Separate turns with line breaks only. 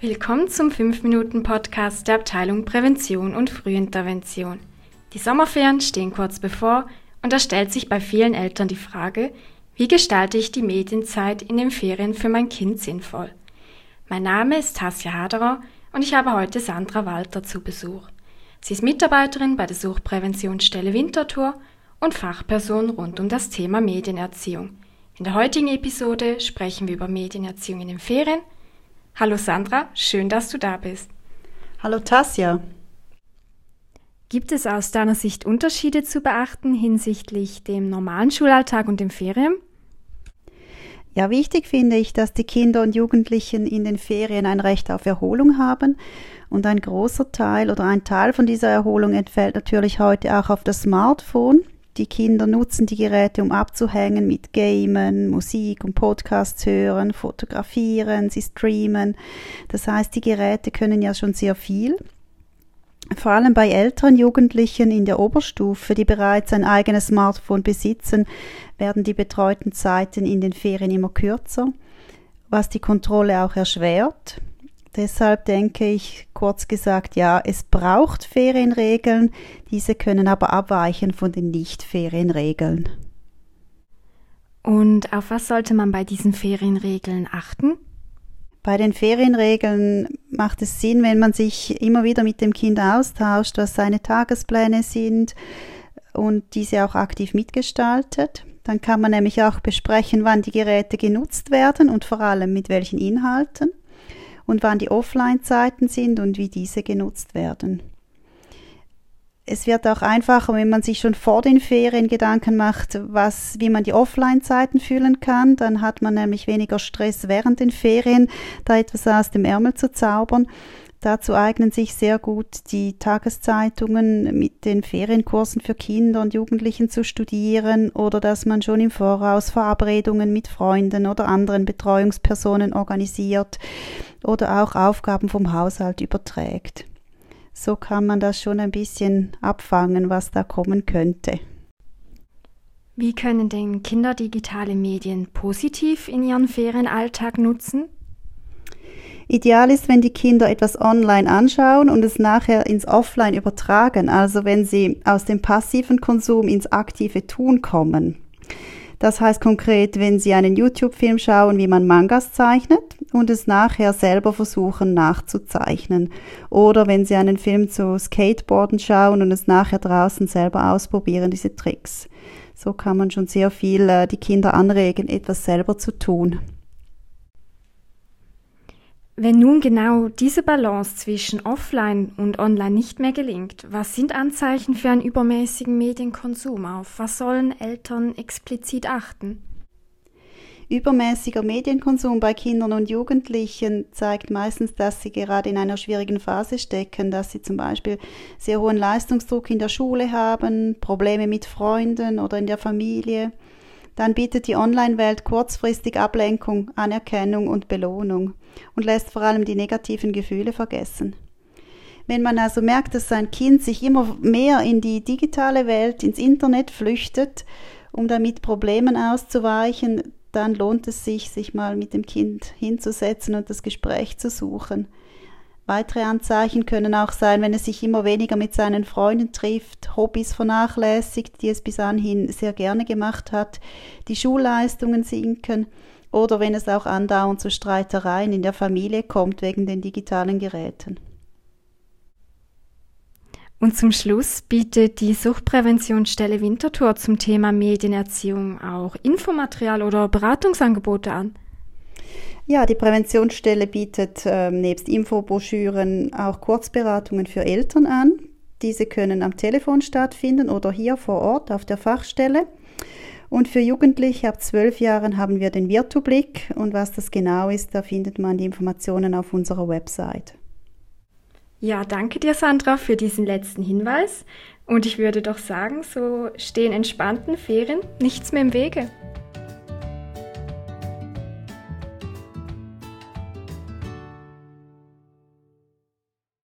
Willkommen zum 5-Minuten-Podcast der Abteilung Prävention und Frühintervention. Die Sommerferien stehen kurz bevor und da stellt sich bei vielen Eltern die Frage, wie gestalte ich die Medienzeit in den Ferien für mein Kind sinnvoll? Mein Name ist Tasja Haderer und ich habe heute Sandra Walter zu Besuch. Sie ist Mitarbeiterin bei der Suchtpräventionsstelle Winterthur und Fachperson rund um das Thema Medienerziehung. In der heutigen Episode sprechen wir über Medienerziehung in den Ferien – Hallo Sandra, schön, dass du da bist.
Hallo Tasja.
Gibt es aus deiner Sicht Unterschiede zu beachten hinsichtlich dem normalen Schulalltag und den Ferien?
Ja, wichtig finde ich, dass die Kinder und Jugendlichen in den Ferien ein Recht auf Erholung haben. Und ein großer Teil oder ein Teil von dieser Erholung entfällt natürlich heute auch auf das Smartphone. Die Kinder nutzen die Geräte, um abzuhängen mit Gamen, Musik und Podcasts hören, fotografieren, sie streamen. Das heißt, die Geräte können ja schon sehr viel. Vor allem bei älteren Jugendlichen in der Oberstufe, die bereits ein eigenes Smartphone besitzen, werden die betreuten Zeiten in den Ferien immer kürzer, was die Kontrolle auch erschwert. Deshalb denke ich, kurz gesagt, ja, es braucht Ferienregeln, diese können aber abweichen von den Nicht-Ferienregeln.
Und auf was sollte man bei diesen Ferienregeln achten?
Bei den Ferienregeln macht es Sinn, wenn man sich immer wieder mit dem Kind austauscht, was seine Tagespläne sind und diese auch aktiv mitgestaltet. Dann kann man nämlich auch besprechen, wann die Geräte genutzt werden und vor allem mit welchen Inhalten und wann die Offline-Zeiten sind und wie diese genutzt werden. Es wird auch einfacher, wenn man sich schon vor den Ferien Gedanken macht, was, wie man die Offline-Zeiten füllen kann. Dann hat man nämlich weniger Stress während den Ferien, da etwas aus dem Ärmel zu zaubern. Dazu eignen sich sehr gut die Tageszeitungen mit den Ferienkursen für Kinder und Jugendlichen zu studieren oder dass man schon im Voraus Verabredungen mit Freunden oder anderen Betreuungspersonen organisiert oder auch Aufgaben vom Haushalt überträgt. So kann man das schon ein bisschen abfangen, was da kommen könnte.
Wie können denn Kinder digitale Medien positiv in ihren Ferienalltag nutzen?
Ideal ist, wenn die Kinder etwas online anschauen und es nachher ins Offline übertragen, also wenn sie aus dem passiven Konsum ins aktive Tun kommen. Das heißt konkret, wenn Sie einen YouTube-Film schauen, wie man Mangas zeichnet und es nachher selber versuchen nachzuzeichnen. Oder wenn Sie einen Film zu Skateboarden schauen und es nachher draußen selber ausprobieren, diese Tricks. So kann man schon sehr viel äh, die Kinder anregen, etwas selber zu tun.
Wenn nun genau diese Balance zwischen Offline und Online nicht mehr gelingt, was sind Anzeichen für einen übermäßigen Medienkonsum? Auf was sollen Eltern explizit achten?
Übermäßiger Medienkonsum bei Kindern und Jugendlichen zeigt meistens, dass sie gerade in einer schwierigen Phase stecken, dass sie zum Beispiel sehr hohen Leistungsdruck in der Schule haben, Probleme mit Freunden oder in der Familie dann bietet die Online-Welt kurzfristig Ablenkung, Anerkennung und Belohnung und lässt vor allem die negativen Gefühle vergessen. Wenn man also merkt, dass sein Kind sich immer mehr in die digitale Welt, ins Internet flüchtet, um damit Problemen auszuweichen, dann lohnt es sich, sich mal mit dem Kind hinzusetzen und das Gespräch zu suchen. Weitere Anzeichen können auch sein, wenn es sich immer weniger mit seinen Freunden trifft, Hobbys vernachlässigt, die es bis anhin sehr gerne gemacht hat, die Schulleistungen sinken oder wenn es auch andauernd zu Streitereien in der Familie kommt wegen den digitalen Geräten.
Und zum Schluss bietet die Suchtpräventionsstelle Winterthur zum Thema Medienerziehung auch Infomaterial oder Beratungsangebote an.
Ja, die Präventionsstelle bietet äh, nebst Infobroschüren auch Kurzberatungen für Eltern an. Diese können am Telefon stattfinden oder hier vor Ort auf der Fachstelle. Und für Jugendliche ab zwölf Jahren haben wir den Virtublick und was das genau ist, da findet man die Informationen auf unserer Website.
Ja, danke dir, Sandra, für diesen letzten Hinweis. Und ich würde doch sagen, so stehen entspannten Ferien nichts mehr im Wege.